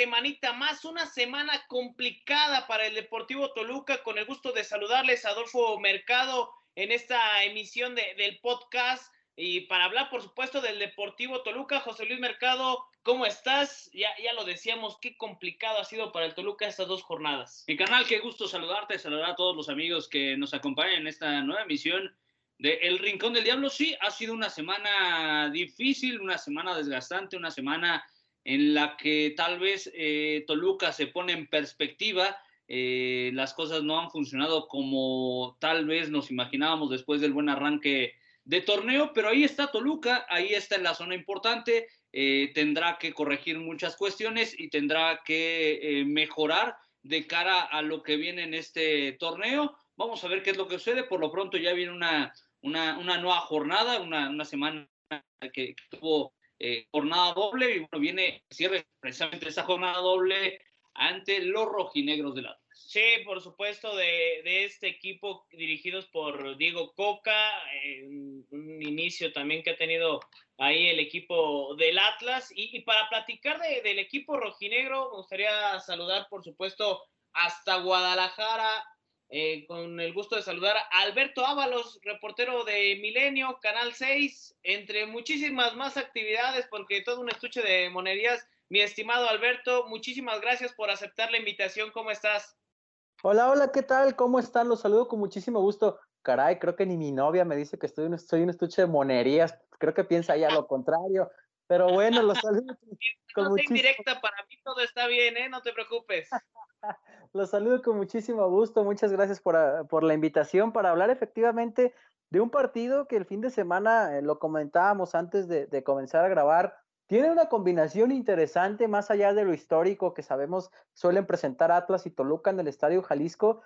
semanita más, una semana complicada para el Deportivo Toluca, con el gusto de saludarles Adolfo Mercado en esta emisión del podcast y para hablar por supuesto del Deportivo Toluca, José Luis Mercado, ¿cómo estás? Ya, ya lo decíamos, qué complicado ha sido para el Toluca estas dos jornadas. Mi canal, qué gusto saludarte, saludar a todos los amigos que nos acompañan en esta nueva emisión de El Rincón del Diablo, sí, ha sido una semana difícil, una semana desgastante, una semana en la que tal vez eh, Toluca se pone en perspectiva. Eh, las cosas no han funcionado como tal vez nos imaginábamos después del buen arranque de torneo, pero ahí está Toluca, ahí está en la zona importante, eh, tendrá que corregir muchas cuestiones y tendrá que mejorar de cara a lo que viene en este torneo. Vamos a ver qué es lo que sucede. Por lo pronto ya viene una, una, una nueva jornada, una, una semana que, tuvo eh, jornada doble y bueno, viene cierre precisamente esa jornada doble ante los rojinegros del Atlas. Sí, por supuesto, de, este equipo dirigidos por Diego Coca, un inicio también que ha tenido ahí el equipo del Atlas. Y, y para platicar de, del equipo rojinegro, me gustaría saludar, por supuesto, hasta Guadalajara eh, con el gusto de saludar a Alberto Ábalos, reportero de Milenio, Canal 6, entre muchísimas más actividades, porque todo un estuche de monerías. Mi estimado Alberto, muchísimas gracias por aceptar la invitación. ¿Cómo estás? Hola, hola, ¿qué tal? ¿Cómo están? Los saludo con muchísimo gusto. Caray, creo que ni mi novia me dice que estoy un, soy un estuche de monerías. Creo que piensa ya lo contrario. Pero bueno, los saludo. Con no muchísimo... directa, para mí todo está bien, ¿eh? No te preocupes. Los saludo con muchísimo gusto. Muchas gracias por, ah, por, la invitación para hablar efectivamente de un partido que el fin de semana, eh, lo comentábamos antes de, de, comenzar a grabar, tiene una combinación interesante más allá de lo histórico que sabemos suelen presentar Atlas y Toluca en el Estadio Jalisco.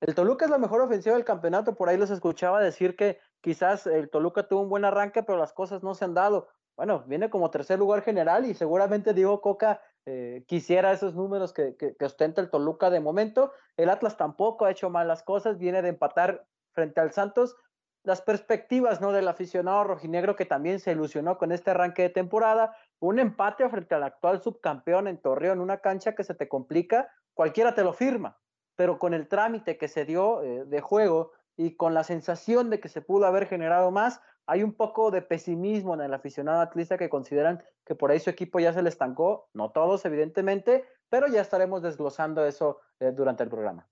El Toluca es la mejor ofensiva del campeonato, por ahí los escuchaba decir que quizás el Toluca tuvo un buen arranque, pero las cosas no se han dado. Bueno, viene como tercer lugar general y seguramente Diego Coca eh, quisiera esos números que, que, ostenta el Toluca de momento. El Atlas tampoco ha hecho malas cosas, viene de empatar frente al Santos. Las perspectivas ¿no? del aficionado rojinegro que también se ilusionó con este arranque de temporada, un empate frente al actual subcampeón en Torreón, una cancha que se te complica, cualquiera te lo firma, pero con el trámite que se dio eh, de juego y con la sensación de que se pudo haber generado más, hay un poco de pesimismo en el aficionado atlista que consideran que por ahí su equipo ya se le estancó, no todos evidentemente, pero ya estaremos desglosando eso eh, durante el programa.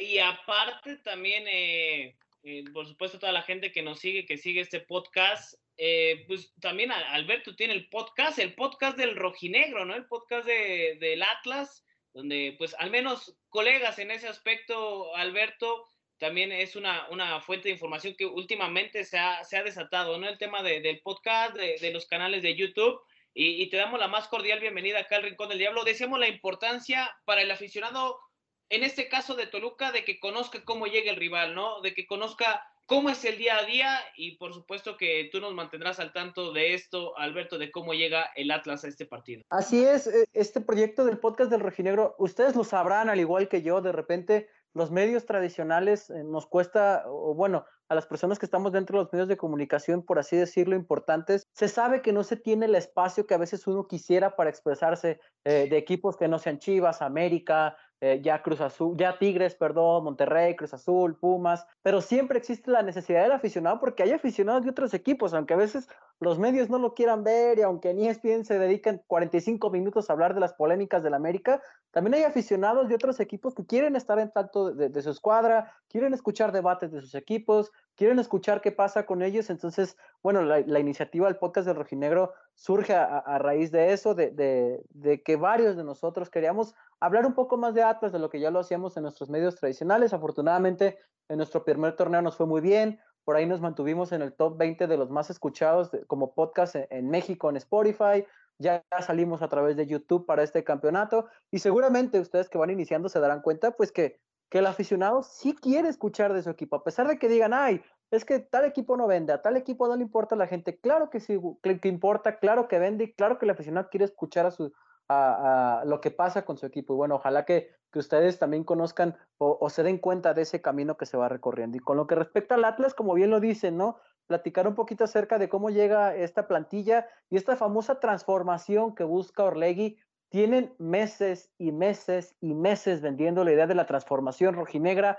Y aparte también, eh, eh, por supuesto, toda la gente que nos sigue, que sigue este podcast, eh, pues también Alberto tiene el podcast, el podcast del rojinegro, ¿no? El podcast de, del Atlas, donde pues al menos colegas en ese aspecto, Alberto, también es una, una fuente de información que últimamente se ha, se ha desatado, ¿no? El tema de, del podcast, de, de, los canales de YouTube. Y, y, te damos la más cordial bienvenida acá al Rincón del Diablo. Decíamos la importancia para el aficionado, en este caso de Toluca, de que conozca cómo llega el rival, ¿no? De que conozca cómo es el día a día y por supuesto que tú nos mantendrás al tanto de esto, Alberto, de cómo llega el Atlas a este partido. Así es, e, este proyecto del podcast del Rojinegro, ustedes lo sabrán al igual que yo, de repente los medios tradicionales eh, nos cuesta, o bueno, a las personas que estamos dentro de los medios de comunicación, por así decirlo, importantes, se sabe que no se tiene el espacio que a veces uno quisiera para expresarse eh, de equipos que no sean Chivas, América, eh, ya Cruz Azul, ya Tigres, perdón, Monterrey, Cruz Azul, Pumas, pero siempre existe la necesidad del aficionado porque hay aficionados de otros equipos, aunque a veces los medios no lo quieran ver y aunque ni ESPN se dedican 45 minutos a hablar de las polémicas del América, también hay aficionados de otros equipos que quieren estar en tanto de, de su escuadra, quieren escuchar debates de sus equipos, quieren escuchar qué pasa con ellos. Entonces, bueno, la, iniciativa del podcast del Rojinegro surge a, raíz de eso, de, que varios de nosotros queríamos hablar un poco más de Atlas, de lo que ya lo hacíamos en nuestros medios tradicionales. Afortunadamente, en nuestro primer torneo nos fue muy bien. Por ahí nos mantuvimos en el top 20 de los más escuchados como podcast en, en México, en Spotify. Ya salimos a través de YouTube para este campeonato y seguramente ustedes que van iniciando se darán cuenta pues que que el aficionado sí quiere escuchar de su equipo, a pesar de que digan, ay, es que tal equipo no vende, a tal equipo no le importa a la gente, claro que sí, que importa, claro que vende, claro que el aficionado quiere escuchar a su a, a lo que pasa con su equipo. Y bueno, ojalá que, que ustedes también conozcan o, se den cuenta de ese camino que se va recorriendo. Y con lo que respecta al Atlas, como bien lo dicen, ¿no? platicar un poquito acerca de cómo llega esta plantilla y esta famosa transformación que busca Orlegui. Tienen meses y meses y meses vendiendo la idea de la transformación rojinegra.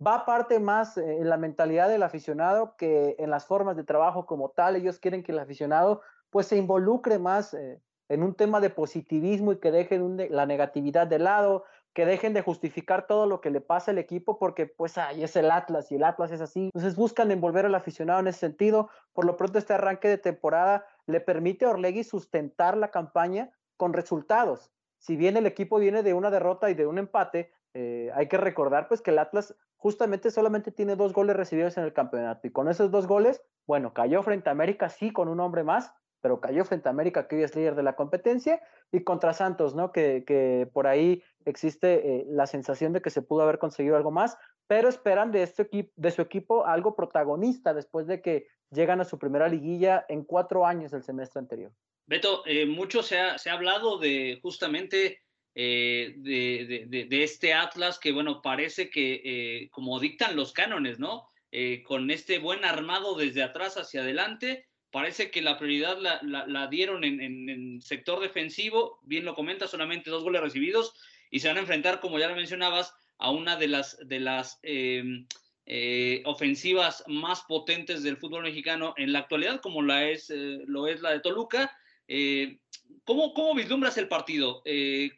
Va aparte más en la mentalidad del aficionado que en las formas de trabajo como tal. Ellos quieren que el aficionado pues se involucre más eh, en un tema de positivismo y que dejen la negatividad de lado, que dejen de justificar todo lo que le pasa al equipo porque pues ahí es el Atlas y el Atlas es así. Entonces buscan envolver al aficionado en ese sentido. Por lo pronto este arranque de temporada le permite a Orlegui sustentar la campaña con resultados. Si bien el equipo viene de una derrota y de un empate, eh, hay que recordar pues que el Atlas justamente solamente tiene dos goles recibidos en el campeonato y con esos dos goles, bueno, cayó frente a América sí con un hombre más, pero cayó frente a América, que hoy es líder de la competencia, y contra Santos, ¿no? Que, que por ahí existe eh, la sensación de que se pudo haber conseguido algo más, pero esperan de, este equipo, de su equipo algo protagonista después de que llegan a su primera liguilla en cuatro años del semestre anterior. Beto, eh, mucho se ha, se ha, hablado de justamente eh, de, de, de, este Atlas que, bueno, parece que como dictan los cánones, ¿no? con este buen armado desde atrás hacia adelante, Parece que la prioridad la, la, dieron en, en, sector defensivo, bien lo comenta, solamente dos goles recibidos y se van a enfrentar, como ya lo mencionabas, a una de las, de las em, eh, ofensivas más potentes del fútbol mexicano en la actualidad, como la es, eh, lo es la de Toluca. Eh, ¿cómo, ¿Cómo vislumbras el partido?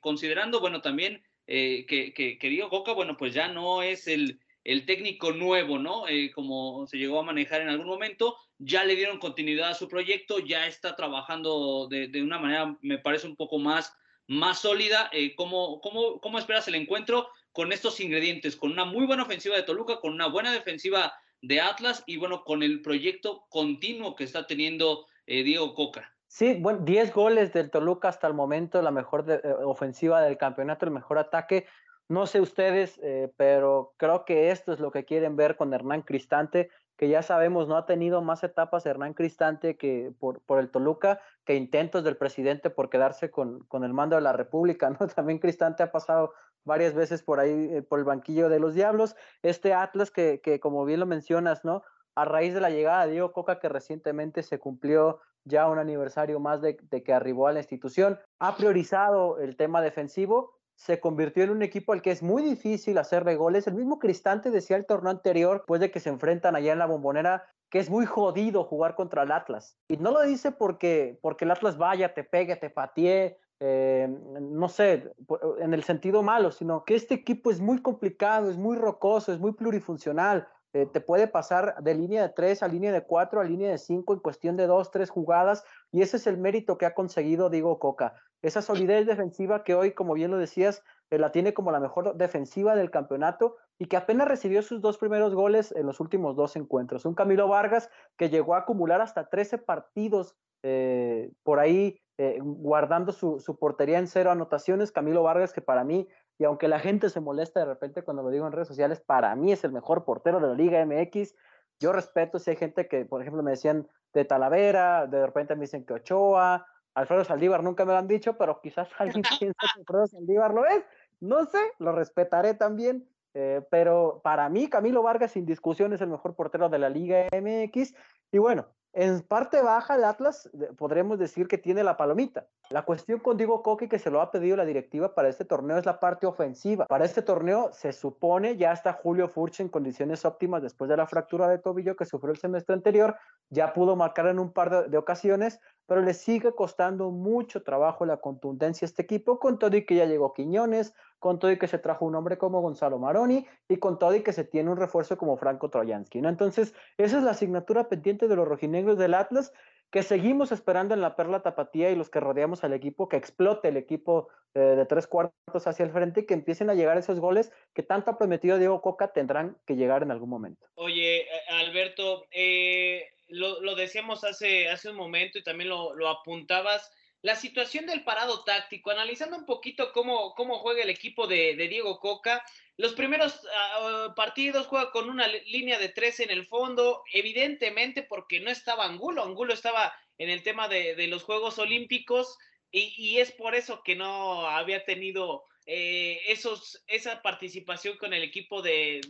considerando, bueno, también que, que, que Diego Coca, bueno, pues ya no es el, el técnico nuevo, ¿no? Eh, como se llegó a manejar en algún momento, ya le dieron continuidad a su proyecto, ya está trabajando de, una manera, me parece, un poco más, más sólida. Eh, ¿cómo, cómo, cómo, esperas el encuentro con estos ingredientes? Con una muy buena ofensiva de Toluca, con una buena defensiva de Atlas y, bueno, con el proyecto continuo que está teniendo eh, Diego Coca. Sí, bueno, 10 goles del Toluca hasta el momento, la mejor ofensiva del campeonato, el mejor ataque. No sé ustedes, eh, pero creo que esto es lo que quieren ver con Hernán Cristante, que ya sabemos no ha tenido más etapas Hernán Cristante que por, por el Toluca que intentos del presidente por quedarse con, con, el mando de la República, ¿no? También Cristante ha pasado varias veces por ahí, eh, por el banquillo de los Diablos. Este Atlas que, que, como bien lo mencionas, ¿no? A raíz de la llegada de Diego Coca, que recientemente se cumplió ya un aniversario más de, de que arribó a la institución, ha priorizado el tema defensivo se convirtió en un equipo al que es muy difícil hacerle goles. El mismo Cristante decía el torneo anterior, pues de que se enfrentan allá en la bombonera, que es muy jodido jugar contra el Atlas. Y no lo dice porque, porque el Atlas vaya, te pegue, te patee, eh, no sé, en el sentido malo, sino que este equipo es muy complicado, es muy rocoso, es muy plurifuncional. Eh, te puede pasar de línea de tres a línea de cuatro a línea de cinco en cuestión de dos, tres jugadas, y ese es el mérito que ha conseguido Diego Coca. Esa solidez defensiva que hoy, como bien lo decías, eh, la tiene como la mejor defensiva del campeonato y que apenas recibió sus dos primeros goles en los últimos dos encuentros. Un Camilo Vargas que llegó a acumular hasta 13 partidos eh, por ahí, guardando su, su portería en cero anotaciones. Camilo Vargas, que para mí y aunque la gente se molesta de repente cuando lo digo en redes sociales, para mí es el mejor portero de la Liga MX. Yo respeto si hay gente que, por ejemplo, me decían de Talavera, de repente me dicen que Ochoa, Alfredo Saldívar nunca me lo han dicho, pero quizás alguien piensa que Alfredo Saldívar lo es. No sé, lo respetaré también. Eh, pero para mí, Camilo Vargas, sin discusión, es el mejor portero de la Liga MX. Y bueno, en parte baja, el Atlas podremos decir que tiene la palomita. La cuestión con Diego Coque, que se lo ha pedido la directiva para este torneo, es la parte ofensiva. Para este torneo se supone ya está Julio Furch en condiciones óptimas después de la fractura de tobillo que sufrió el semestre anterior. Ya pudo marcar en un par de, ocasiones, pero le sigue costando mucho trabajo la contundencia a este equipo, con todo y que ya llegó Quiñones, con todo y que se trajo un hombre como Gonzalo Maroni y con todo y que se tiene un refuerzo como Franco Troyansky. Entonces, esa es la asignatura pendiente de los rojinegros del Atlas que seguimos esperando en la Perla Tapatía y los que rodeamos al equipo, que explote el equipo eh, de tres cuartos hacia el frente y que empiecen a llegar esos goles que tanto ha prometido Diego Coca tendrán que llegar en algún momento. Oye, eh, Alberto, eh, lo, lo, decíamos hace, hace un momento y también lo, apuntabas, la situación del parado táctico, analizando un poquito cómo, cómo juega el equipo de, Diego Coca, los primeros uh, partidos juega con una línea de tres en el fondo, evidentemente porque no estaba Angulo, Angulo estaba en el tema de, los Juegos Olímpicos y, es por eso que no había tenido eh, esos, esa participación con el equipo de,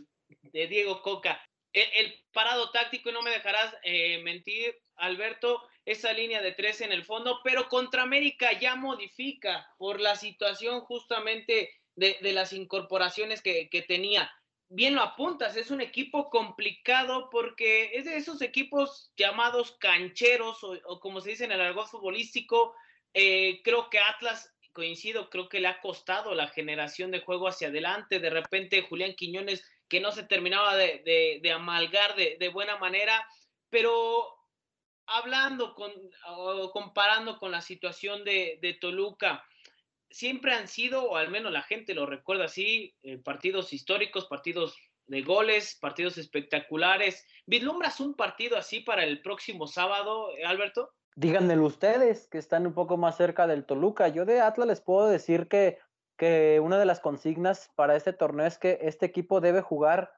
Diego Coca. el, parado táctico, y no me dejarás eh, mentir, Alberto, esa línea de tres en el fondo, pero contra América ya modifica por la situación justamente de, las incorporaciones que, tenía. Bien lo apuntas, es un equipo complicado porque es de esos equipos llamados cancheros o, como se dice en el argot futbolístico. Eh, creo que Atlas coincido, creo que le ha costado la generación de juego hacia adelante. De repente Julián Quiñones que no se terminaba de, amalgar de, buena manera, pero hablando con, o comparando con la situación de, Toluca, siempre han sido, o al menos la gente lo recuerda así, eh, partidos históricos, partidos de goles, partidos espectaculares. ¿Vislumbras un partido así para el próximo sábado, Alberto? Díganmelo ustedes, que están un poco más cerca del Toluca. Yo de Atlas les puedo decir que que una de las consignas para este torneo es que este equipo debe jugar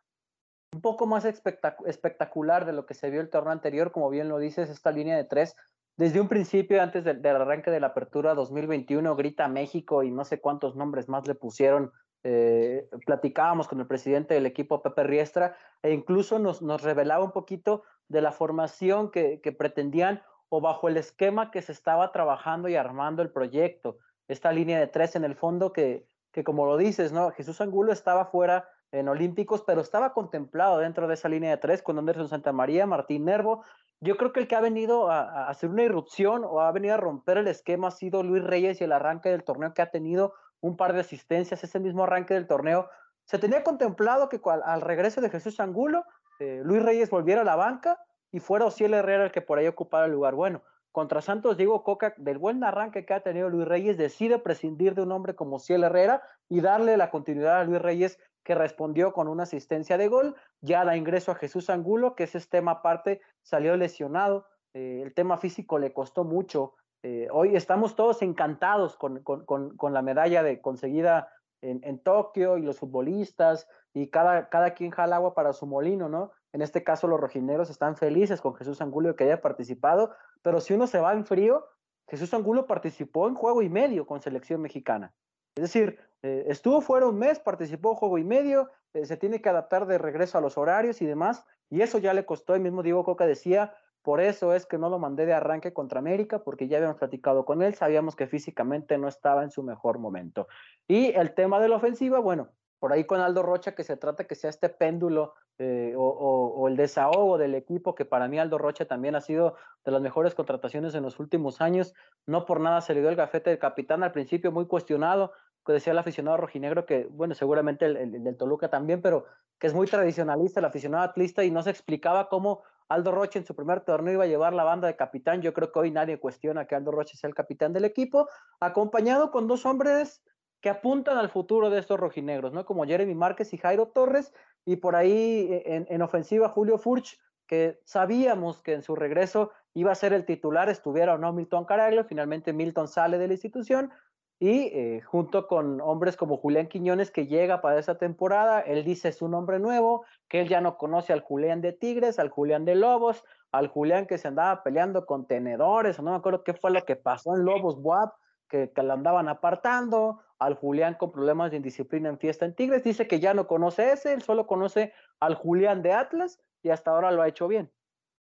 un poco más espectacular de lo que se vio el torneo anterior, como bien lo dices, esta línea de tres. Desde un principio, antes del, arranque de la apertura 2021, grita México y no sé cuántos nombres más le pusieron. Eh, platicábamos con el presidente del equipo, Pepe Riestra, e incluso nos, nos revelaba un poquito de la formación que, que pretendían o bajo el esquema que se estaba trabajando y armando el proyecto esta línea de tres en el fondo que, que como lo dices, ¿no? Jesús Angulo estaba fuera en Olímpicos, pero estaba contemplado dentro de esa línea de tres con Anderson Santamaría, Martín Nervo. Yo creo que el que ha venido a, hacer una irrupción o ha venido a romper el esquema ha sido Luis Reyes y el arranque del torneo que ha tenido un par de asistencias, ese mismo arranque del torneo. Se tenía contemplado que al, regreso de Jesús Angulo, eh, Luis Reyes volviera a la banca y fuera Ociel Herrera el que por ahí ocupara el lugar. Bueno, contra Santos, Diego Coca, del buen arranque que ha tenido Luis Reyes, decide prescindir de un hombre como Ciel Herrera y darle la continuidad a Luis Reyes, que respondió con una asistencia de gol. Ya da ingreso a Jesús Angulo, que ese tema aparte salió lesionado. Eh, el tema físico le costó mucho. Eh, hoy estamos todos encantados con, la medalla de conseguida en, en, Tokio y los futbolistas y cada, cada quien jala agua para su molino, ¿no? En este caso, los rojineros están felices con Jesús Angulo que haya participado, pero si uno se va en frío, Jesús Angulo participó en juego y medio con selección mexicana. Es decir, eh, estuvo fuera un mes, participó juego y medio, eh, se tiene que adaptar de regreso a los horarios y demás, y eso ya le costó, el mismo Diego Coca decía, por eso es que no lo mandé de arranque contra América, porque ya habíamos platicado con él, sabíamos que físicamente no estaba en su mejor momento. Y el tema de la ofensiva, bueno, por ahí con Aldo Rocha, que se trata que sea este péndulo eh, o, el desahogo del equipo, que para mí Aldo Rocha también ha sido de las mejores contrataciones en los últimos años. No por nada se le dio el gafete del capitán al principio, muy cuestionado, decía el aficionado rojinegro, que bueno, seguramente el, del Toluca también, pero que es muy tradicionalista, el aficionado atlista, y no se explicaba cómo Aldo Rocha en su primer torneo iba a llevar la banda de capitán. Yo creo que hoy nadie cuestiona que Aldo Rocha sea el capitán del equipo, acompañado con dos hombres que apuntan al futuro de estos rojinegros, ¿no? Como Jeremy Márquez y Jairo Torres, y por ahí eh, en, ofensiva Julio Furch, que sabíamos que en su regreso iba a ser el titular, estuviera o no Milton Caraglio, finalmente Milton sale de la institución, y eh, junto con hombres como Julián Quiñones que llega para esa temporada, él dice su nombre nuevo, que él ya no conoce al Julián de Tigres, al Julián de Lobos, al Julián que se andaba peleando con tenedores, no me acuerdo qué fue lo que pasó en Lobos Buap, que, que la andaban apartando, al Julián con problemas de indisciplina en fiesta en Tigres, dice que ya no conoce ese, él solo conoce al Julián de Atlas y hasta ahora lo ha hecho bien.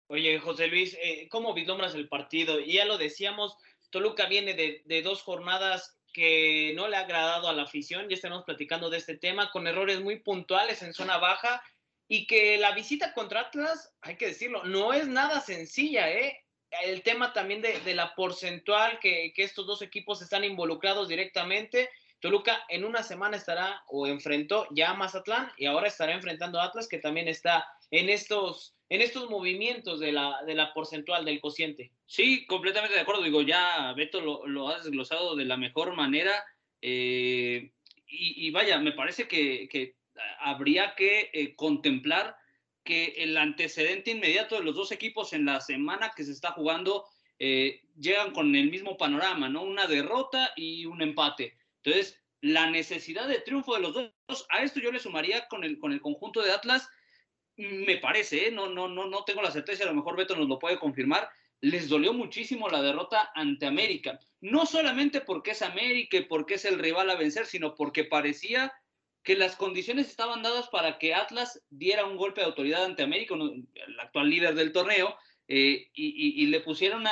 Oye, José Luis, eh, ¿cómo vislumbras el partido? Y ya lo decíamos, Toluca viene de, de, dos jornadas que no le ha agradado a la afición, ya estamos platicando de este tema, con errores muy puntuales en zona baja y que la visita contra Atlas, hay que decirlo, no es nada sencilla, ¿eh? el tema también de, la porcentual que, estos dos equipos están involucrados directamente. Toluca en una semana estará o enfrentó ya a Mazatlán y ahora estará enfrentando a Atlas que también está en estos, en estos movimientos de la, de la porcentual del cociente. Sí, completamente de acuerdo. Digo, ya Beto lo, lo ha desglosado de la mejor manera. Eh, y, vaya, me parece que, habría que eh, contemplar que el antecedente inmediato de los dos equipos en la semana que se está jugando eh, llegan con el mismo panorama, ¿no? Una derrota y un empate. Entonces, la necesidad de triunfo de los dos, a esto yo le sumaría con el, con el conjunto de Atlas, me parece, ¿eh? no, no, no, no tengo la certeza, a lo mejor Beto nos lo puede confirmar, les dolió muchísimo la derrota ante América. No solamente porque es América y porque es el rival a vencer, sino porque parecía que las condiciones estaban dadas para que Atlas diera un golpe de autoridad ante América, el actual líder del torneo, eh, y, le pusieron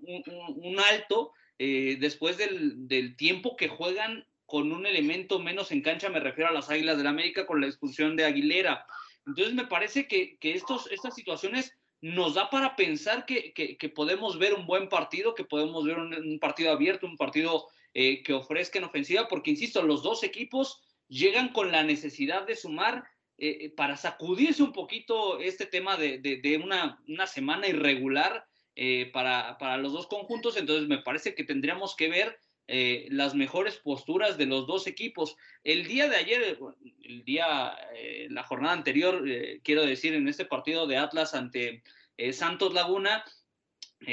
un, alto eh, después del, tiempo que juegan con un elemento menos en cancha, me refiero a las Águilas del América con la expulsión de Aguilera. Entonces me parece que, estos, estas situaciones nos da para pensar que, podemos ver un buen partido, que podemos ver un, partido abierto, un partido eh, que ofrezca en ofensiva, porque insisto, los dos equipos llegan con la necesidad de sumar eh, eh, para sacudirse un poquito este tema de, una, semana irregular para, para, los dos conjuntos. Entonces me parece que tendríamos que ver las mejores posturas de los dos equipos. El día de ayer, el día, la jornada anterior, quiero decir, en este partido de Atlas ante Santos Laguna,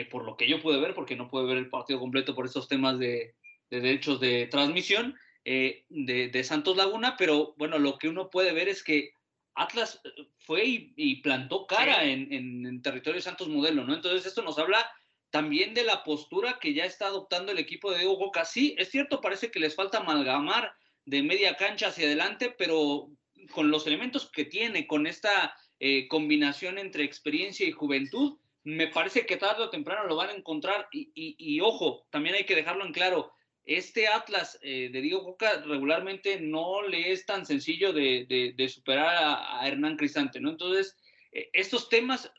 por lo que yo pude ver, porque no pude ver el partido completo por esos temas de, de derechos de transmisión, eh, de, Santos Laguna, pero bueno, lo que uno puede ver es que Atlas eh, fue y, plantó cara en, en, territorio Santos Modelo, ¿no? Entonces esto nos habla también de la postura que ya está adoptando el equipo de Diego Boca. Sí, es cierto, parece que les falta amalgamar de media cancha hacia adelante, pero con los elementos que tiene, con esta eh, combinación entre experiencia y juventud, me parece que tarde o temprano lo van a encontrar. Y, y ojo, también hay que dejarlo en claro, este Atlas eh, de Diego Coca regularmente no le es tan sencillo de, superar a, Hernán Cristante, ¿no? Entonces, eh, estos temas,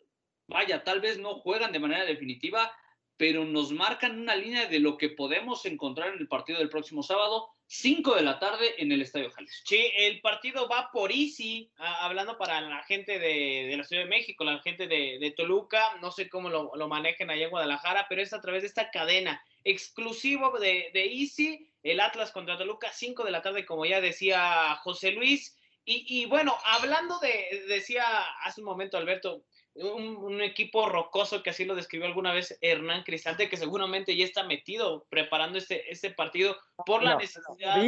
vaya, tal vez no juegan de manera definitiva, pero nos marcan una línea de lo que podemos encontrar en el partido del próximo sábado, 5 de la tarde en el Estadio Jalisco. Sí, el partido va por Easy, hablando para la gente de, la Ciudad de México, la gente de, Toluca, no sé cómo lo, lo manejen allá en Guadalajara, pero es a través de esta cadena exclusivo de, Easy, el Atlas contra Toluca, 5 de la tarde, como ya decía José Luis. Y, bueno, hablando de, decía hace un momento Alberto, un, equipo rocoso que así lo describió alguna vez Hernán Cristante, que seguramente ya está metido preparando este, este partido por la necesidad.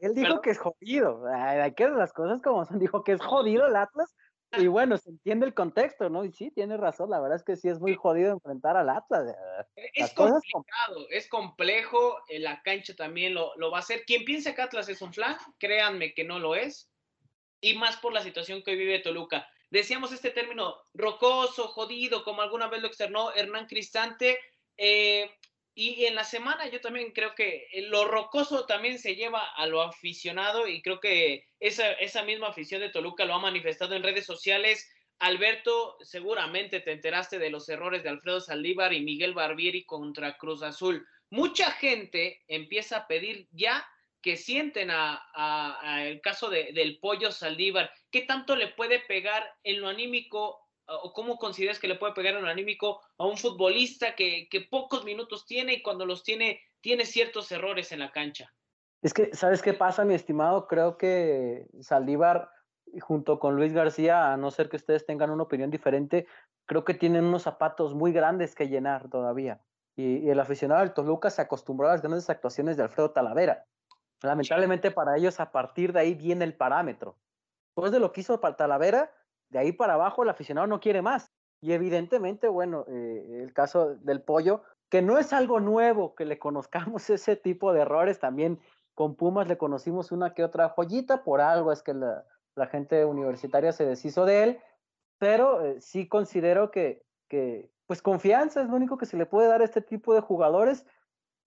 Él dijo que es jodido, hay que las cosas como son, dijo que es jodido el Atlas y bueno, se entiende el contexto, ¿no? Y sí, tiene razón, la verdad es que sí es muy jodido enfrentar al Atlas. Eh, es complicado, es complejo, eh, la cancha también lo, lo, va a hacer. Quien piensa que Atlas es un flan, créanme que no lo es, y más por la situación que hoy vive Toluca. Decíamos este término rocoso, jodido, como alguna vez lo externó Hernán Cristante. Eh, y en la semana yo también creo que lo rocoso también se lleva a lo aficionado y creo que esa, esa misma afición de Toluca lo ha manifestado en redes sociales. Alberto, seguramente te enteraste de los errores de Alfredo Saldívar y Miguel Barbieri contra Cruz Azul. Mucha gente empieza a pedir ya que sienten a, el caso de, del pollo Saldívar. ¿Qué tanto le puede pegar en lo anímico o cómo consideras que le puede pegar un anímico a un futbolista que, pocos minutos tiene y cuando los tiene, tiene ciertos errores en la cancha? Es que, ¿sabes qué pasa, mi estimado? Creo que Saldívar, junto con Luis García, a no ser que ustedes tengan una opinión diferente, creo que tienen unos zapatos muy grandes que llenar todavía. Y, el aficionado del Toluca se acostumbró a las grandes actuaciones de Alfredo Talavera. Lamentablemente para ellos, a partir de ahí viene el parámetro. Después de lo que hizo Talavera, de ahí para abajo el aficionado no quiere más. Y evidentemente, bueno, eh, el caso del pollo, que no es algo nuevo que le conozcamos ese tipo de errores, también con Pumas le conocimos una que otra joyita, por algo es que la, gente universitaria se deshizo de él, pero eh, sí considero que, que, pues confianza es lo único que se le puede dar a este tipo de jugadores,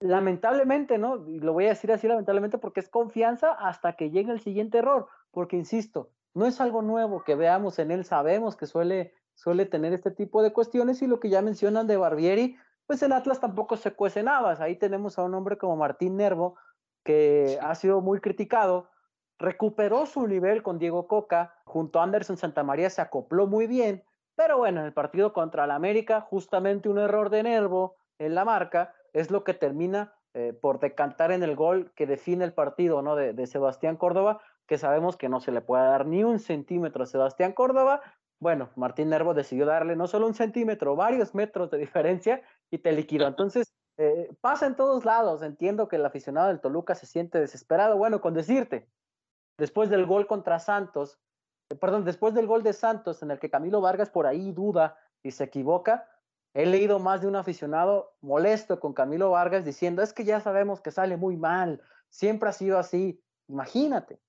lamentablemente, ¿no? Y lo voy a decir así lamentablemente porque es confianza hasta que llegue el siguiente error, porque insisto, no es algo nuevo que veamos en él, sabemos que suele, suele tener este tipo de cuestiones y lo que ya mencionan de Barbieri, pues el Atlas tampoco se cuece nada. Ahí tenemos a un hombre como Martín Nervo, que ha sido muy criticado, recuperó su nivel con Diego Coca, junto a Anderson Santamaría se acopló muy bien, pero bueno, en el partido contra el América, justamente un error de Nervo en la marca es lo que termina eh, por decantar en el gol que define el partido ¿no? de Sebastián Córdoba, que sabemos que no se le puede dar ni un centímetro a Sebastián Córdoba. Bueno, Martín Nervo decidió darle no solo un centímetro, varios metros de diferencia y te liquidó. Entonces, eh, pasa en todos lados. Entiendo que el aficionado del Toluca se siente desesperado. Bueno, con decirte, después del gol contra Santos, eh, perdón, después del gol de Santos en el que Camilo Vargas por ahí duda y se equivoca, he leído más de un aficionado molesto con Camilo Vargas diciendo, es que ya sabemos que sale muy mal, siempre ha sido así. Imagínate,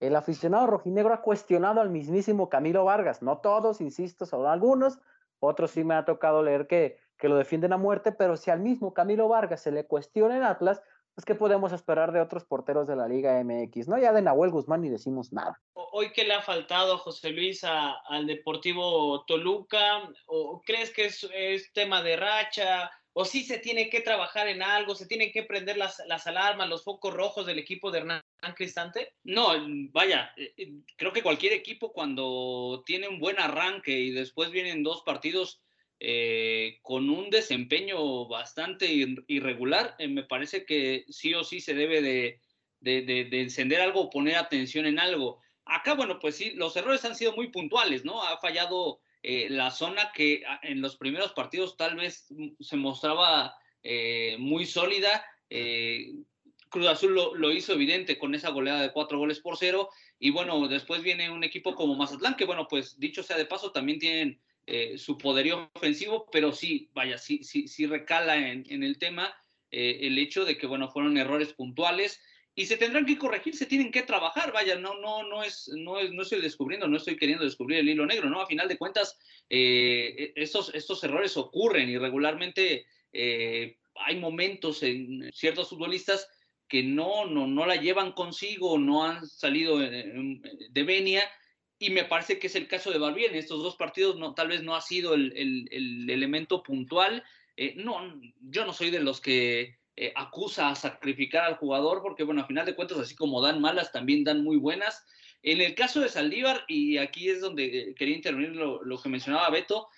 el aficionado rojinegro ha cuestionado al mismísimo Camilo Vargas, no todos, insisto, son algunos, otros sí me ha tocado leer que, que lo defienden a muerte, pero si al mismo Camilo Vargas se le cuestiona en Atlas, pues ¿qué podemos esperar de otros porteros de la Liga MX? No, ya de Nahuel Guzmán ni decimos nada. Hoy que le ha faltado José Luis al Deportivo Toluca, ¿o crees que es, es, tema de racha? ¿O sí se tiene que trabajar en algo? ¿Se tienen que prender las, las alarmas, los focos rojos del equipo de Hernán Cristante? No, vaya, eh, eh, creo que cualquier equipo cuando tiene un buen arranque y después vienen dos partidos eh, con un desempeño bastante irregular, eh, me parece que sí o sí se debe de, de, encender algo o poner atención en algo. Acá, bueno, pues sí, los errores han sido muy puntuales, ¿no? Ha fallado eh, la zona que ah, en los primeros partidos tal vez se mostraba muy sólida. Cruz Azul lo, lo, hizo evidente con esa goleada de cuatro goles por cero. Y bueno, después viene un equipo como Mazatlán, que bueno, pues dicho sea de paso, también tienen eh, su poderío ofensivo, pero sí, vaya, sí, sí, sí recala en, en el tema eh, el hecho de que, bueno, fueron errores puntuales y se tendrán que corregir, se tienen que trabajar, vaya, no, no, no es, no es, no estoy descubriendo, no estoy queriendo descubrir el hilo negro, ¿no? A final de cuentas, eh, estos, estos errores ocurren y regularmente hay momentos en ciertos futbolistas que no, no, no la llevan consigo, no han salido de venia y me parece que es el caso de Barbieri. En estos dos partidos no, tal vez no ha sido el, el, elemento puntual. Eh, no, yo no soy de los que eh, acusa a sacrificar al jugador, porque bueno, a final de cuentas, así como dan malas, también dan muy buenas. En el caso de Saldívar, y aquí es donde eh, quería intervenir lo, lo que mencionaba Beto,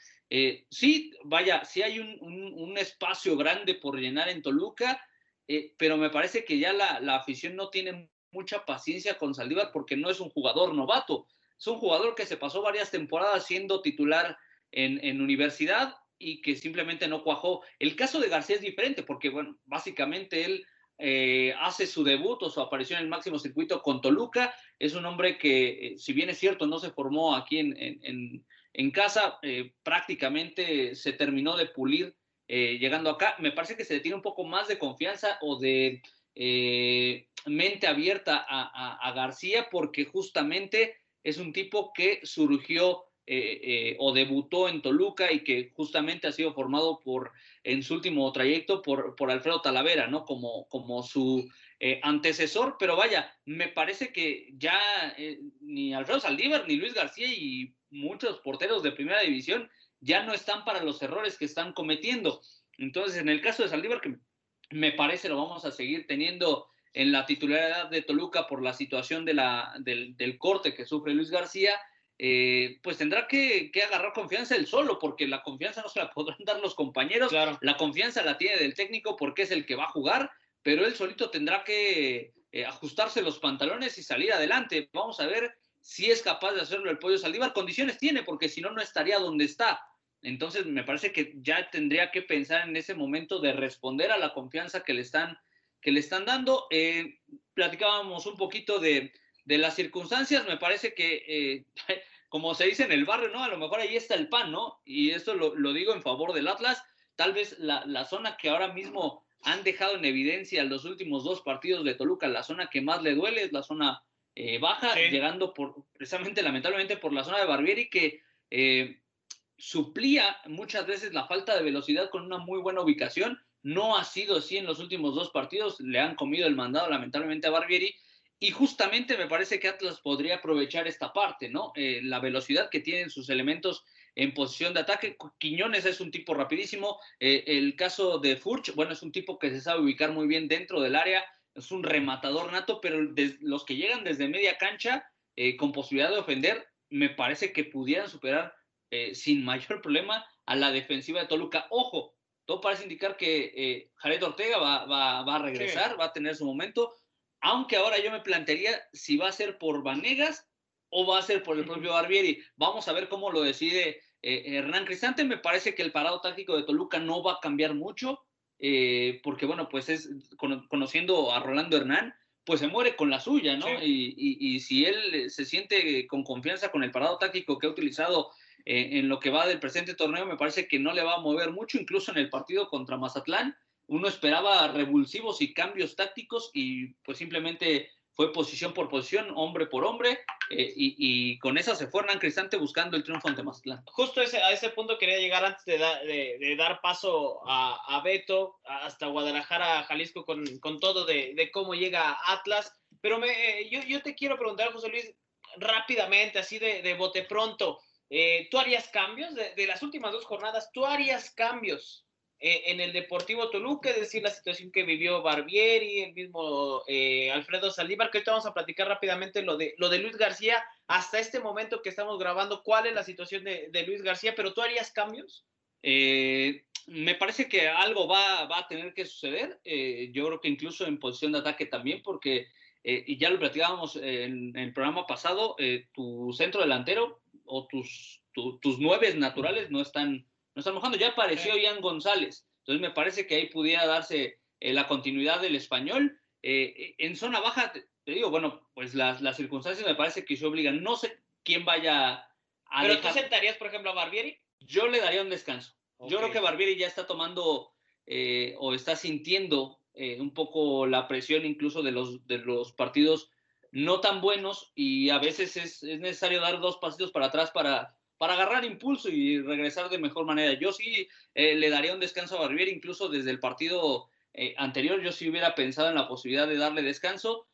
sí, vaya, sí hay un, un, un, espacio grande por llenar en Toluca, pero me parece que ya la, la afición no tiene mucha paciencia con Saldívar porque no es un jugador novato es un jugador que se pasó varias temporadas siendo titular en, universidad y que simplemente no cuajó. El caso de García es diferente porque, bueno, básicamente él eh, hace su debut o su aparición en el máximo circuito con Toluca. Es un hombre que, eh, si bien es cierto, no se formó aquí en, en, casa, eh, prácticamente se terminó de pulir llegando acá. Me parece que se le tiene un poco más de confianza o de mente abierta a, a García porque justamente es un tipo que surgió eh, eh, o debutó en Toluca y que justamente ha sido formado por, en su último trayecto por, por Alfredo Talavera, ¿no? Como, como su eh, antecesor, pero vaya, me parece que ya ni Alfredo Saldívar ni Luis García y muchos porteros de primera división ya no están para los errores que están cometiendo. Entonces, en el caso de Saldívar, que me parece lo vamos a seguir teniendo en la titularidad de Toluca por la situación de la, del, corte que sufre Luis García, eh, pues tendrá que, agarrar confianza él solo, porque la confianza no se la podrán dar los compañeros, la confianza la tiene del técnico porque es el que va a jugar, pero él solito tendrá que eh, ajustarse los pantalones y salir adelante. Vamos a ver si es capaz de hacerlo el Pollo Saldívar. Condiciones tiene, porque si no, no estaría donde está. Entonces, me parece que ya tendría que pensar en ese momento de responder a la confianza que le están que le están dando. Eh, platicábamos un poquito de, de, las circunstancias, me parece que, eh, como se dice en el barrio, ¿no? A lo mejor ahí está el pan, ¿no? Y esto lo, lo digo en favor del Atlas. Tal vez la, la, zona que ahora mismo han dejado en evidencia los últimos dos partidos de Toluca, la zona que más le duele es la zona eh, baja, llegando por, precisamente, lamentablemente, por la zona de Barbieri, que suplía muchas veces la falta de velocidad con una muy buena ubicación no ha sido así en los últimos dos partidos, le han comido el mandado lamentablemente a Barbieri y justamente me parece que Atlas podría aprovechar esta parte, ¿no? Eh, la velocidad que tienen sus elementos en posición de ataque. Quiñones es un tipo rapidísimo. Eh, el caso de Furch, bueno, es un tipo que se sabe ubicar muy bien dentro del área, es un rematador nato, pero los que llegan desde media cancha eh, con posibilidad de ofender, me parece que pudieran superar sin mayor problema a la defensiva de Toluca. Ojo, todo parece indicar que eh, Jared Ortega va, va, a regresar, va a tener su momento, aunque ahora yo me plantearía si va a ser por Vanegas o va a ser por el propio Barbieri. Vamos a ver cómo lo decide eh, Hernán Cristante. Me parece que el parado táctico de Toluca no va a cambiar mucho, eh, porque bueno, pues es conociendo a Rolando Hernán, pues se muere con la suya, ¿no? Y, y, si él se siente con confianza con el parado táctico que ha utilizado eh, en lo que va del presente torneo me parece que no le va a mover mucho, incluso en el partido contra Mazatlán. Uno esperaba revulsivos y cambios tácticos y pues simplemente fue posición por posición, hombre por hombre, eh, y, con esa se fue Hernán Cristante buscando el triunfo ante Mazatlán. Justo a ese punto quería llegar antes de, dar paso a, Beto, hasta Guadalajara, Jalisco, con, todo de, cómo llega Atlas. Pero eh, yo, yo te quiero preguntar, José Luis, rápidamente, así de, bote pronto, eh, ¿tú harías cambios? De, las últimas dos jornadas, ¿tú harías cambios eh, en el Deportivo Toluca? Es decir, la situación que vivió Barbieri, el mismo eh, Alfredo Saldívar, que ahorita vamos a platicar rápidamente lo de, lo de Luis García. Hasta este momento que estamos grabando, ¿cuál es la situación de, Luis García? ¿Pero tú harías cambios? me parece que algo va, va, a tener que suceder. yo creo que incluso en posición de ataque también, porque eh, y ya lo platicábamos en, el programa pasado, eh, tu centro delantero o tus, tus nueve naturales no están, no están mojando. Ya apareció Ian González, entonces me parece que ahí pudiera darse eh, la continuidad del español. en zona baja, te, digo, bueno, pues las, las, circunstancias me parece que se obligan. No sé quién vaya a. ¿Pero tú sentarías, por ejemplo, a Barbieri? Yo le daría un descanso. Yo creo que Barbieri ya está tomando o está sintiendo eh, un poco la presión incluso de los, de los partidos no tan buenos y a veces es, necesario dar dos pasitos para atrás para, para agarrar impulso y regresar de mejor manera. Yo sí eh, le daría un descanso a Barbieri, incluso desde el partido eh, anterior, yo sí hubiera pensado en la posibilidad de darle descanso.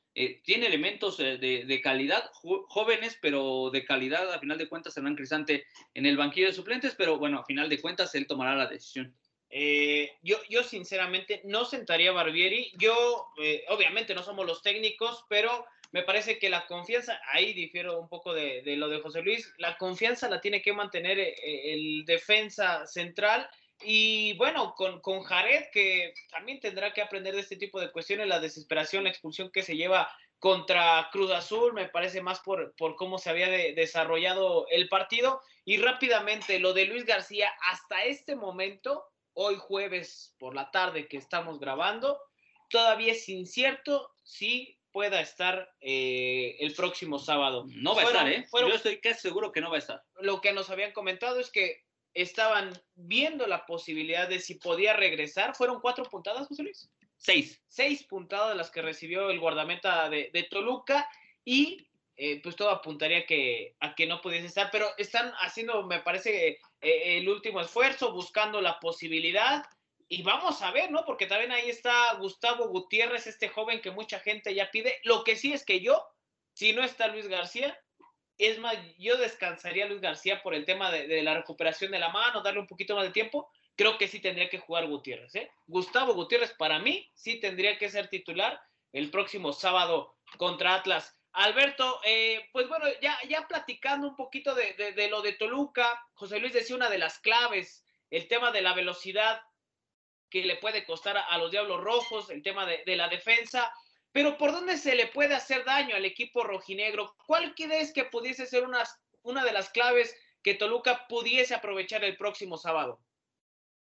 tiene elementos de, calidad, jóvenes, pero de calidad, a final de cuentas, Hernán Crisante en el banquillo de suplentes, pero bueno, a final de cuentas, él tomará la decisión. Eh, yo, yo sinceramente no sentaría a Barbieri. Yo, eh, obviamente no somos los técnicos, pero me parece que la confianza, ahí difiero un poco de, lo de José Luis, la confianza la tiene que mantener eh, el defensa central. Y bueno, con, con Jared, que también tendrá que aprender de este tipo de cuestiones, la desesperación, la expulsión que se lleva contra Cruz Azul, me parece más por, por cómo se había desarrollado el partido. Y rápidamente, lo de Luis García, hasta este momento, hoy jueves por la tarde que estamos grabando, todavía es incierto si pueda estar eh, el próximo sábado. No va a estar, ¿eh? Yo estoy casi seguro que no va a estar. Lo que nos habían comentado es que estaban viendo la posibilidad de si podía regresar. ¿Fueron cuatro puntadas, José Luis? Seis. Seis puntadas las que recibió el guardameta de, de Toluca y eh, pues todo apuntaría que, a que no pudiese estar, pero están haciendo, me parece, eh, el último esfuerzo, buscando la posibilidad. Y vamos a ver, ¿no? Porque también ahí está Gustavo Gutiérrez, este joven que mucha gente ya pide. Lo que sí es que yo, si no está Luis García, es más, yo descansaría a Luis García por el tema de, de, la recuperación de la mano, darle un poquito más de tiempo. Creo que sí tendría que jugar Gutiérrez, ¿eh? Gustavo Gutiérrez, para mí, sí tendría que ser titular el próximo sábado contra Atlas. Alberto, eh, pues bueno, ya, ya platicando un poquito de, lo de Toluca, José Luis decía una de las claves, el tema de la velocidad que le puede costar a, los Diablos Rojos, el tema de, la defensa, pero ¿por dónde se le puede hacer daño al equipo rojinegro? ¿Cuál crees que pudiese ser una, de las claves que Toluca pudiese aprovechar el próximo sábado?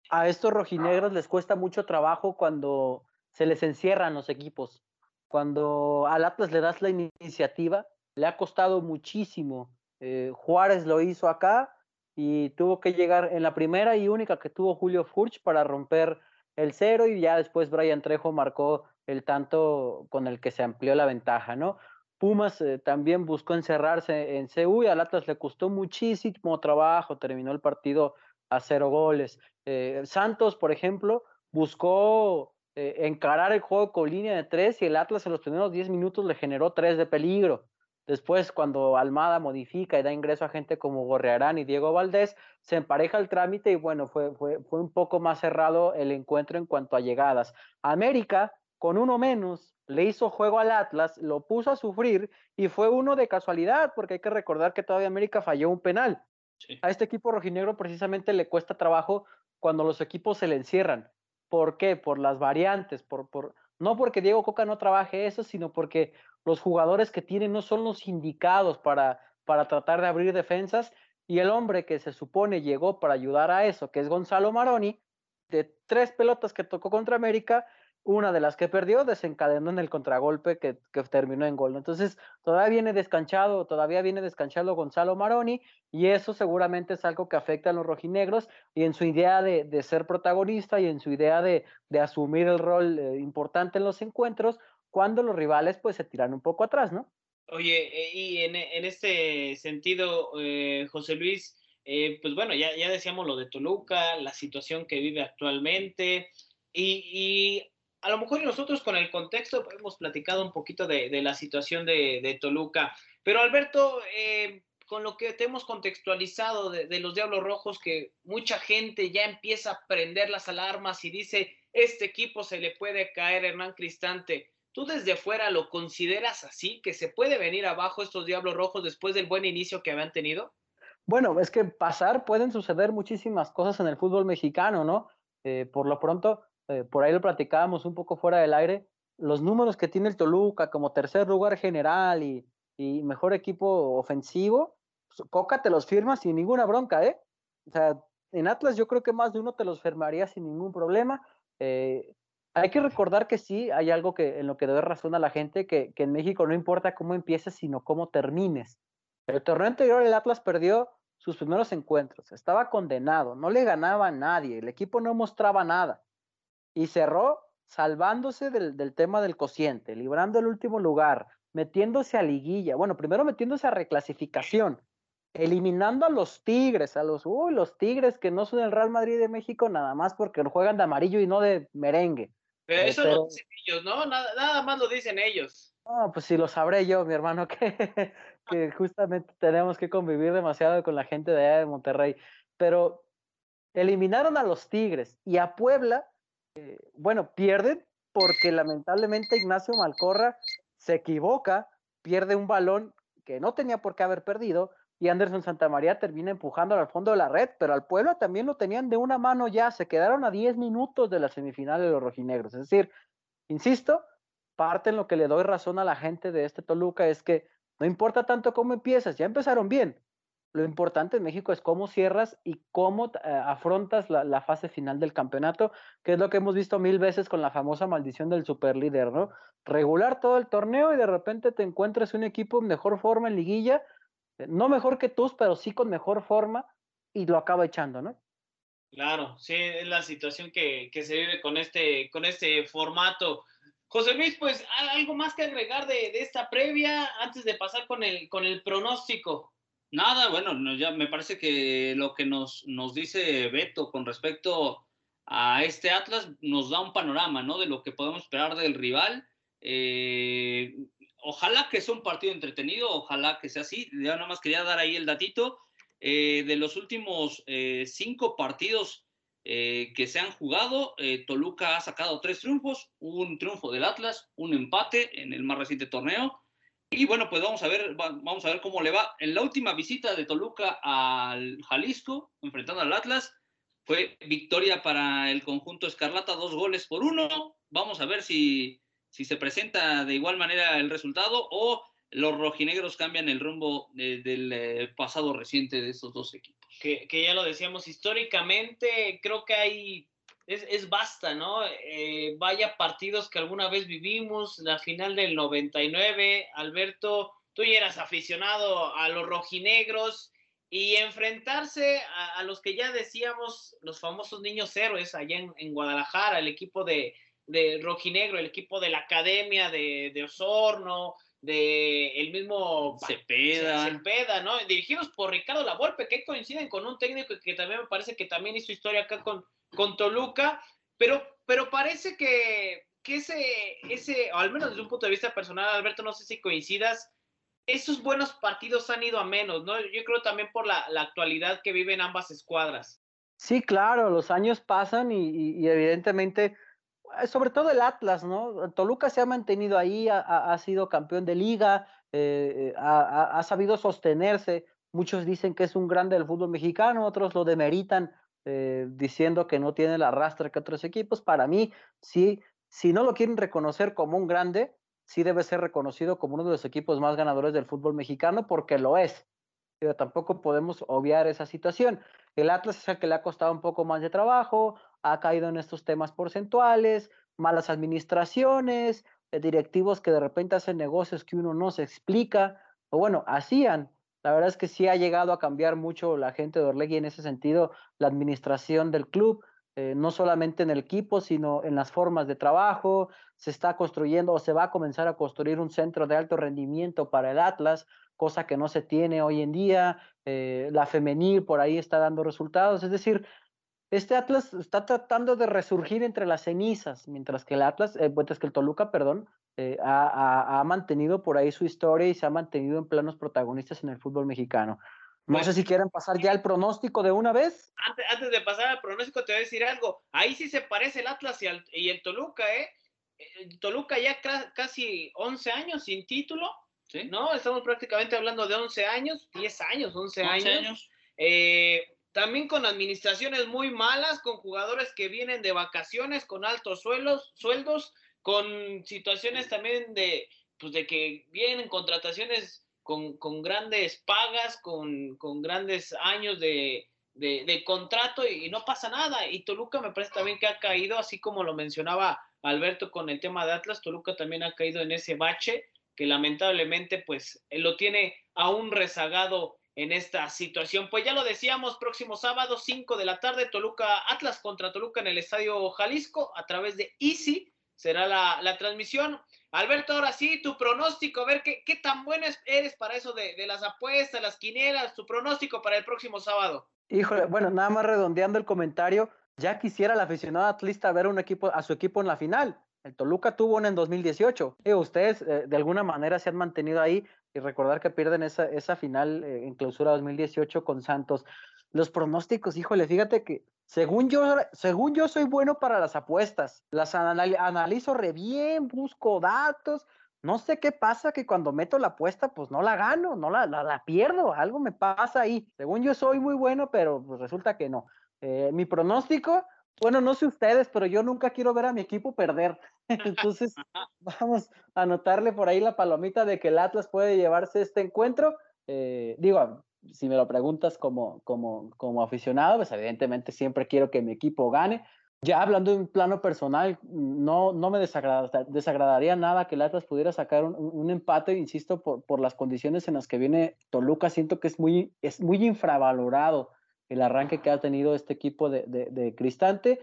A estos rojinegros les cuesta mucho trabajo cuando se les encierran los equipos cuando al Atlas le das la iniciativa, le ha costado muchísimo. Eh, Juárez lo hizo acá y tuvo que llegar en la primera y única que tuvo Julio Furch para romper el cero y ya después Brian Trejo marcó el tanto con el que se amplió la ventaja, ¿no? Pumas eh, también buscó encerrarse en CU y al Atlas le costó muchísimo trabajo, terminó el partido a cero goles. Eh, Santos, por ejemplo, buscó eh, encarar el juego con línea de tres y el Atlas en los primeros 10 minutos le generó tres de peligro. Después, cuando Almada modifica y da ingreso a gente como Gorrearán y Diego Valdés, se empareja el trámite y bueno, fue, fue, fue un poco más cerrado el encuentro en cuanto a llegadas. América, con uno menos, le hizo juego al Atlas, lo puso a sufrir y fue uno de casualidad, porque hay que recordar que todavía América falló un penal. A este equipo rojinegro precisamente le cuesta trabajo cuando los equipos se le encierran. ¿Por qué? Por las variantes, por, por, no porque Diego Coca no trabaje eso, sino porque los jugadores que tiene no son los indicados para, para tratar de abrir defensas y el hombre que se supone llegó para ayudar a eso, que es Gonzalo Maroni, de tres pelotas que tocó contra América, una de las que perdió desencadenó en el contragolpe que, terminó en gol. Entonces, todavía viene descanchado, todavía viene descanchado Gonzalo Maroni, y eso seguramente es algo que afecta a los rojinegros y en su idea de, ser protagonista y en su idea de, asumir el rol eh, importante en los encuentros, cuando los rivales pues se tiran un poco atrás, ¿no? Oye, eh, y en, en este sentido, eh, José Luis, eh, pues bueno, ya, ya decíamos lo de Toluca, la situación que vive actualmente, y, y a lo mejor nosotros con el contexto hemos platicado un poquito de, de la situación de, de, Toluca, pero Alberto, eh, con lo que te hemos contextualizado de, de, los Diablos Rojos, que mucha gente ya empieza a prender las alarmas y dice, este equipo se le puede caer Hernán Cristante. ¿Tú desde fuera lo consideras así, que se puede venir abajo estos Diablos Rojos después del buen inicio que habían tenido? Bueno, es que pasar pueden suceder muchísimas cosas en el fútbol mexicano, ¿no? Eh, por lo pronto, eh, por ahí lo platicábamos un poco fuera del aire, los números que tiene el Toluca como tercer lugar general y, y mejor equipo ofensivo, pues, Coca te los firma sin ninguna bronca, ¿eh? O sea, en Atlas yo creo que más de uno te los firmaría sin ningún problema. Eh, hay que recordar que sí, hay algo que en lo que debe razón a la gente, que, que en México no importa cómo empieces, sino cómo termines. El torneo anterior el Atlas perdió sus primeros encuentros, estaba condenado, no le ganaba a nadie, el equipo no mostraba nada y cerró salvándose del, del, tema del cociente, librando el último lugar, metiéndose a liguilla, bueno, primero metiéndose a reclasificación, eliminando a los Tigres, a los, uy, los Tigres que no son el Real Madrid de México nada más porque juegan de amarillo y no de merengue. Pero eso pero, lo dicen ellos, ¿no? Nada, nada más lo dicen ellos. No, pues si lo sabré yo, mi hermano, que, que justamente tenemos que convivir demasiado con la gente de allá de Monterrey. Pero eliminaron a los Tigres y a Puebla, eh, bueno, pierden porque lamentablemente Ignacio Malcorra se equivoca, pierde un balón que no tenía por qué haber perdido y Anderson Santamaría termina empujando al fondo de la red, pero al Puebla también lo tenían de una mano ya, se quedaron a 10 minutos de la semifinal de los rojinegros. Es decir, insisto, parte en lo que le doy razón a la gente de este Toluca es que no importa tanto cómo empiezas, ya empezaron bien. Lo importante en México es cómo cierras y cómo uh, afrontas la, la, fase final del campeonato, que es lo que hemos visto mil veces con la famosa maldición del superlíder, ¿no? Regular todo el torneo y de repente te encuentras un equipo en mejor forma en liguilla, no mejor que tú, pero sí con mejor forma y lo acaba echando, ¿no? Claro, sí, es la situación que, que se vive con este, con este formato. José Luis, pues algo más que agregar de, de, esta previa antes de pasar con el, con el pronóstico. Nada, bueno, ya me parece que lo que nos, nos dice Beto con respecto a este Atlas nos da un panorama, ¿no? De lo que podemos esperar del rival. Eh, ojalá que sea un partido entretenido, ojalá que sea así. Ya nada más quería dar ahí el datito. Eh, de los últimos eh, cinco partidos eh, que se han jugado, Toluca ha sacado tres triunfos, un triunfo del Atlas, un empate en el más reciente torneo. Y bueno, pues vamos a ver, vamos a ver cómo le va. En la última visita de Toluca al Jalisco, enfrentando al Atlas, fue victoria para el conjunto Escarlata, dos goles por uno. Vamos a ver si, si se presenta de igual manera el resultado o los rojinegros cambian el rumbo de, del eh, pasado reciente de estos dos equipos. Que, ya lo decíamos, históricamente creo que hay, es, es basta, ¿no? Eh, vaya partidos que alguna vez vivimos, la final del 99, Alberto, tú ya eras aficionado a los rojinegros y enfrentarse a, a los que ya decíamos, los famosos niños héroes allá en, en Guadalajara, el equipo de, de rojinegro, el equipo de la academia de, de Osorno, de el mismo Cepeda. Cepeda, ¿no? Dirigidos por Ricardo Lavolpe, que coinciden con un técnico que también me parece que también hizo historia acá con, con Toluca, pero, pero parece que, que ese, ese, o al menos desde un punto de vista personal, Alberto, no sé si coincidas, esos buenos partidos han ido a menos, ¿no? Yo creo también por la, la actualidad que viven ambas escuadras. Sí, claro, los años pasan y, y, y evidentemente sobre todo el Atlas, ¿no? Toluca se ha mantenido ahí, ha, sido campeón de liga, eh, ha, sabido sostenerse. Muchos dicen que es un grande del fútbol mexicano, otros lo demeritan eh, diciendo que no tiene el arrastre que otros equipos. Para mí, sí, si no lo quieren reconocer como un grande, sí debe ser reconocido como uno de los equipos más ganadores del fútbol mexicano porque lo es. Pero tampoco podemos obviar esa situación. El Atlas es el que le ha costado un poco más de trabajo, ha caído en estos temas porcentuales, malas administraciones, eh, directivos que de repente hacen negocios que uno no se explica, o bueno, hacían. La verdad es que sí ha llegado a cambiar mucho la gente de Orlegui en ese sentido, la administración del club. eh, no solamente en el equipo, sino en las formas de trabajo. Se está construyendo o se va a comenzar a construir un centro de alto rendimiento para el Atlas, cosa que no se tiene hoy en día. Eh, la femenil por ahí está dando resultados. Es decir, este Atlas está tratando de resurgir entre las cenizas, mientras que el Atlas, eh, mientras que el Toluca, perdón, eh, ha, mantenido por ahí su historia y se ha mantenido en planos protagonistas en el fútbol mexicano. No sé si quieren pasar ya al pronóstico de una vez. Antes, de pasar al pronóstico, te voy a decir algo. Ahí sí se parece el Atlas y el, Toluca, ¿eh? El Toluca ya casi 11 años sin título, ¿Sí? ¿no? Estamos prácticamente hablando de 11 años, 10 años, 11, 11 años. Eh, también con administraciones muy malas, con jugadores que vienen de vacaciones, con altos sueldos, sueldos, con situaciones también de, pues de que vienen contrataciones con, con grandes pagas, con, con grandes años de, de, contrato y, no pasa nada. Y Toluca me parece también que ha caído, así como lo mencionaba Alberto con el tema de Atlas, Toluca también ha caído en ese bache que lamentablemente pues lo tiene aún rezagado en esta situación. Pues ya lo decíamos, próximo sábado, 5 de la tarde, Toluca, Atlas contra Toluca en el Estadio Jalisco, a través de Easy, será la, transmisión. Alberto, ahora sí, tu pronóstico, a ver qué, tan bueno eres para eso de, las apuestas, las quinielas, tu pronóstico para el próximo sábado. Híjole, bueno, nada más redondeando el comentario, ya quisiera el aficionado atlista ver un equipo, a su equipo en la final. El Toluca tuvo una en 2018. Y ustedes eh, de alguna manera se han mantenido ahí y recordar que pierden esa, esa final eh, en clausura 2018 con Santos. Los pronósticos, híjole, fíjate que según yo, según yo soy bueno para las apuestas, las analizo re bien, busco datos, no sé qué pasa que cuando meto la apuesta, pues no la gano, no la, la, pierdo, algo me pasa ahí. Según yo soy muy bueno, pero pues resulta que no. Eh, mi pronóstico, bueno, no sé ustedes, pero yo nunca quiero ver a mi equipo perder. Entonces, vamos a anotarle por ahí la palomita de que el Atlas puede llevarse este encuentro. Eh, digo, si me lo preguntas como, como, como aficionado, pues evidentemente siempre quiero que mi equipo gane. Ya hablando de un plano personal, no, no me desagradaría nada que el Atlas pudiera sacar un, empate, insisto, por, por, las condiciones en las que viene Toluca. Siento que es muy, es muy infravalorado el arranque que ha tenido este equipo de, de, Cristante,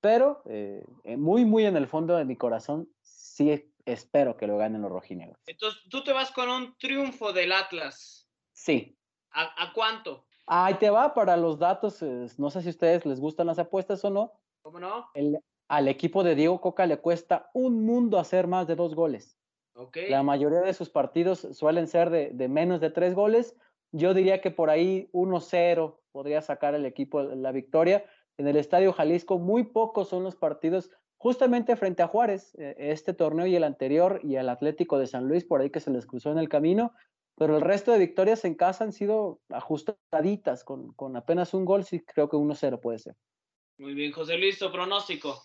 pero eh, eh, muy, muy en el fondo de mi corazón, sí espero que lo ganen los rojinegros. Entonces, tú te vas con un triunfo del Atlas. Sí. ¿A, cuánto? Ahí te va para los datos. No sé si a ustedes les gustan las apuestas o no. ¿Cómo no? al equipo de Diego Coca le cuesta un mundo hacer más de dos goles. Okay. La mayoría de sus partidos suelen ser de, de menos de tres goles. Yo diría que por ahí 1-0, podría sacar el equipo la victoria. En el Estadio Jalisco muy pocos son los partidos justamente frente a Juárez, eh, este torneo y el anterior y al Atlético de San Luis por ahí que se les cruzó en el camino, pero el resto de victorias en casa han sido ajustaditas con, con apenas un gol, sí creo que 1-0 puede ser. Muy bien, José Luis, tu pronóstico.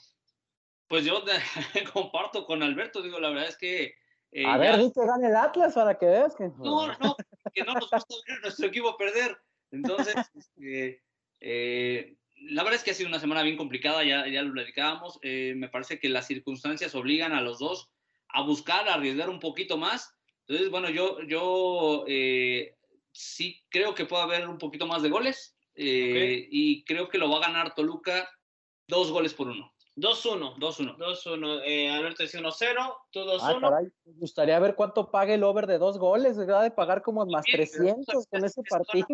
Pues yo comparto con Alberto, digo, la verdad es que... Eh, a ver, di que gane el Atlas para que veas que... No, no, que no nos gusta ver nuestro equipo perder. Entonces, este, eh, la verdad es que ha sido una semana bien complicada, ya, ya lo platicábamos. Eh, me parece que las circunstancias obligan a los dos a buscar, a arriesgar un poquito más. Entonces, bueno, yo, yo eh, sí creo que puede haber un poquito más de goles y creo que lo va a ganar Toluca dos goles por uno. 2-1. 2-1. 2-1. Alberto dice 1-0, tú 2-1. me gustaría ver cuánto paga el over de dos goles. ¿verdad? De pagar como más 300 con ese partido.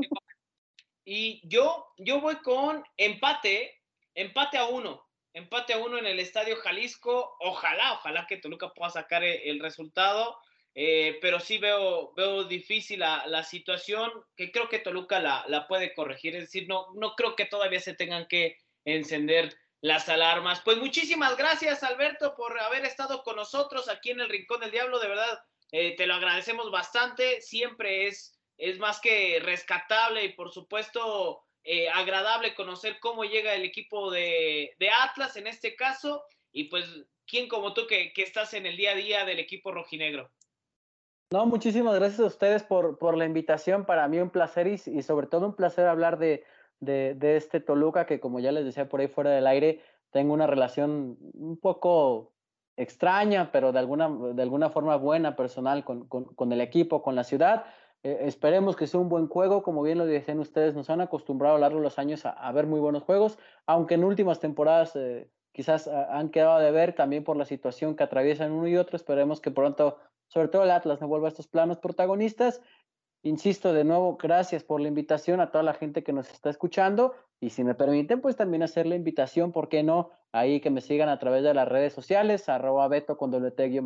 Y yo, yo voy con empate, empate a uno, empate a uno en el Estadio Jalisco. Ojalá, ojalá que Toluca pueda sacar e, el, resultado. Eh, pero sí veo, veo difícil la, la, situación, que creo que Toluca la, la, puede corregir. Es decir, no, no creo que todavía se tengan que encender las alarmas. Pues muchísimas gracias, Alberto, por haber estado con nosotros aquí en el Rincón del Diablo. De verdad, eh, te lo agradecemos bastante. Siempre es es más que rescatable y por supuesto eh, agradable conocer cómo llega el equipo de, Atlas en este caso y pues quién como tú que, estás en el día a día del equipo rojinegro. No, muchísimas gracias a ustedes por, por la invitación. Para mí un placer y, sobre todo un placer hablar de, de, este Toluca que como ya les decía por ahí fuera del aire, tengo una relación un poco extraña, pero de alguna, de alguna forma buena, personal con, con el equipo, con la ciudad Eh, esperemos que sea un buen juego, como bien lo decían ustedes, nos han acostumbrado a lo largo de los años a, ver muy buenos juegos, aunque en últimas temporadas eh, quizás han quedado de ver también por la situación que atraviesan uno y otro. Esperemos que pronto, sobre todo el Atlas, no vuelva a estos planos protagonistas. Insisto de nuevo, gracias por la invitación a toda la gente que nos está escuchando y si me permiten, pues también hacer la invitación, ¿por qué no? Ahí que me sigan a través de las redes sociales, arroba beto con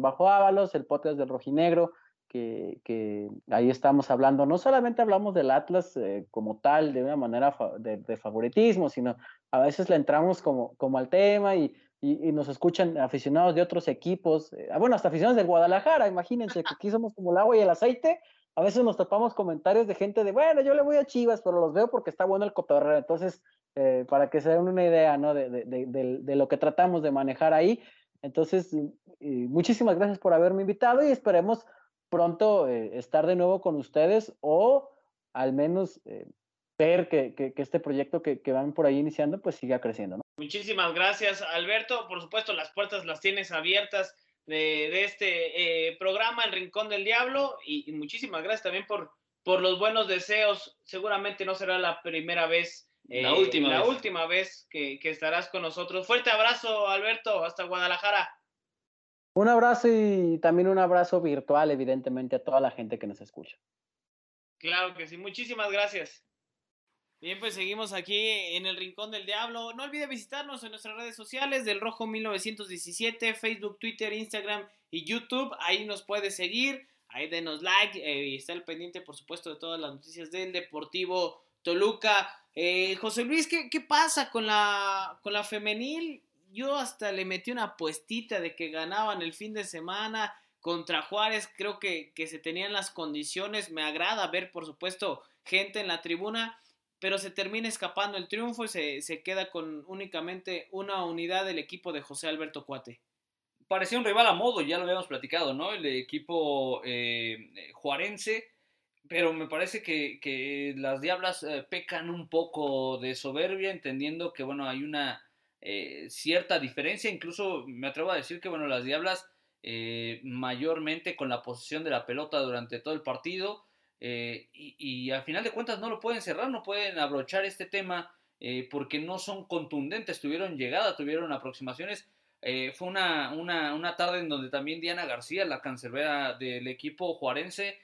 bajo ávalos, el podcast del rojinegro, que, ahí estamos hablando, no solamente hablamos del Atlas eh, como tal, de una manera de, favoritismo, sino a veces le entramos como, como al tema y, y, nos escuchan aficionados de otros equipos, eh, bueno, hasta aficionados del Guadalajara, imagínense que aquí somos como el agua y el aceite, a veces nos topamos comentarios de gente de, bueno, yo le voy a Chivas, pero los veo porque está bueno el cotorreo, entonces, eh, para que se den una idea, ¿no? De, de, de, lo que tratamos de manejar ahí. Entonces, muchísimas gracias por haberme invitado y esperemos pronto eh, estar de nuevo con ustedes o al menos eh, ver que, que, este proyecto que, que, van por ahí iniciando pues siga creciendo. ¿no? Muchísimas gracias, Alberto. Por supuesto, las puertas las tienes abiertas de, de este eh, programa, El Rincón del Diablo, y, muchísimas gracias también por, por los buenos deseos. Seguramente no será la primera vez. la última la última vez que, que estarás con nosotros. Fuerte abrazo, Alberto, hasta Guadalajara. Un abrazo y también un abrazo virtual, evidentemente, a toda la gente que nos escucha. Claro que sí, muchísimas gracias. Bien, pues seguimos aquí en el Rincón del Diablo. No olvide visitarnos en nuestras redes sociales del Rojo 1917, Facebook, Twitter, Instagram y YouTube. Ahí nos puede seguir, ahí denos like eh, está al pendiente, por supuesto, de todas las noticias del Deportivo Toluca. Eh, José Luis, ¿qué, ¿qué, pasa con la, con la femenil? Yo hasta le metí una apuestita de que ganaban el fin de semana contra Juárez. Creo que, se tenían las condiciones. Me agrada ver, por supuesto, gente en la tribuna, pero se termina escapando el triunfo y se, queda con únicamente una unidad del equipo de José Alberto Cuate. Parecía un rival a modo, ya lo habíamos platicado, ¿no? El equipo eh, juarense pero me parece que, las Diablas eh, pecan un poco de soberbia, entendiendo que, bueno, hay una eh, cierta diferencia, incluso me atrevo a decir que bueno, las Diablas eh, mayormente con la posesión de la pelota durante todo el partido eh, y, al final de cuentas no lo pueden cerrar, no pueden abrochar este tema porque no son contundentes, tuvieron llegada, tuvieron aproximaciones. fue una, una, una, tarde en donde también Diana García, la cancerbera del equipo juarense,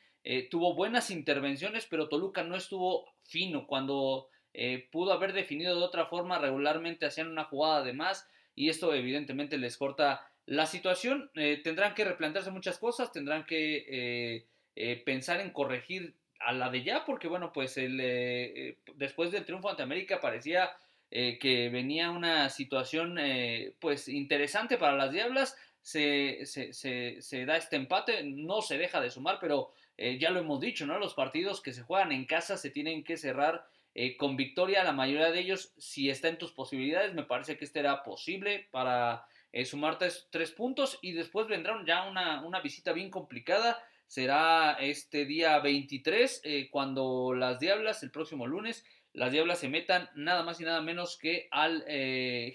tuvo buenas intervenciones, pero Toluca no estuvo fino cuando eh, pudo haber definido de otra forma, regularmente hacían una jugada de más y esto evidentemente les corta la situación. Eh, tendrán que replantearse muchas cosas, tendrán que eh, pensar en corregir a la de ya, porque bueno, pues después del triunfo ante América parecía que venía una situación pues interesante para las Diablas. Se, se, se, da este empate, no se deja de sumar, pero ya lo hemos dicho, ¿no? Los partidos que se juegan en casa se tienen que cerrar eh, con victoria, la mayoría de ellos, si está en tus posibilidades, me parece que este era posible para eh, sumar tres, puntos y después vendrá ya una, una, visita bien complicada. Será este día 23 eh, cuando las Diablas, el próximo lunes, las Diablas se metan nada más y nada menos que al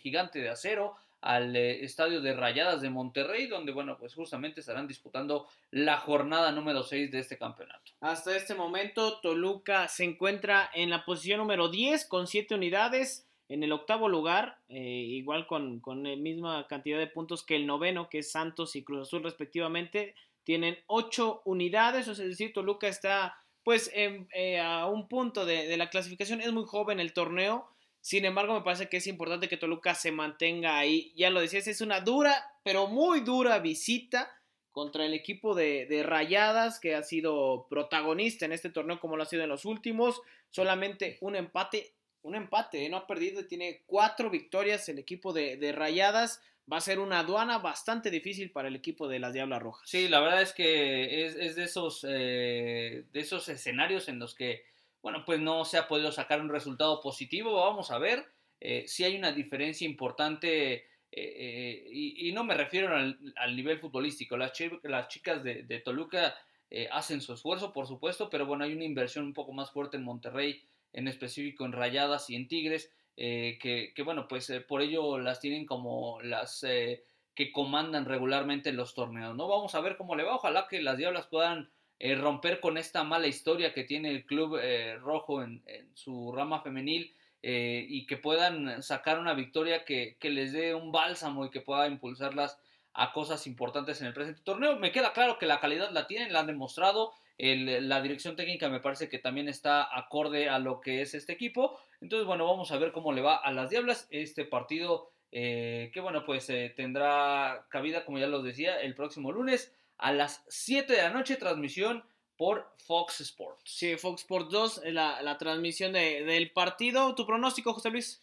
gigante de acero al eh, estadio de Rayadas de Monterrey, donde, bueno, pues justamente estarán disputando la jornada número 6 de este campeonato. Hasta este momento, Toluca se encuentra en la posición número 10 con 7 unidades. En el octavo lugar, eh, igual con, la misma cantidad de puntos que el noveno, que es Santos y Cruz Azul respectivamente, tienen 8 unidades, es decir, Toluca está pues eh, a un punto de la clasificación, es muy joven el torneo, sin embargo, me parece que es importante que Toluca se mantenga ahí. Ya lo decías, es una dura, pero muy dura visita contra el equipo de, Rayadas, que ha sido protagonista en este torneo como lo ha sido en los últimos. Solamente un empate, un empate, ¿eh? no ha perdido, tiene cuatro victorias el equipo de, Rayadas. Va a ser una aduana bastante difícil para el equipo de las Diablas Rojas. Sí, la verdad es que es, de, esos, eh, de esos escenarios en los que bueno, pues no se ha podido sacar un resultado positivo. Vamos a ver eh, si hay una diferencia importante. Eh, eh, y, no me refiero al, nivel futbolístico. Las, chicas de, Toluca hacen su esfuerzo, por supuesto, pero bueno, hay una inversión un poco más fuerte en Monterrey, en específico en Rayadas y en Tigres, que, bueno, pues por ello las tienen como las que comandan regularmente los torneos. ¿no? Vamos a ver cómo le va. Ojalá que las Diablas puedan eh, romper con esta mala historia que tiene el club eh, rojo en, su rama femenil eh, y que puedan sacar una victoria que, les dé un bálsamo y que pueda impulsarlas a cosas importantes en el presente torneo. Me queda claro que la calidad la tienen, la han demostrado. la dirección técnica me parece que también está acorde a lo que es este equipo. Entonces, bueno, vamos a ver cómo le va a las Diablas. Este partido que, bueno, pues tendrá cabida, como ya los decía, el próximo lunes a las 7 de la noche, transmisión por Fox Sports. Sí, Fox Sports 2, la, la transmisión de, del partido. ¿Tu pronóstico, José Luis?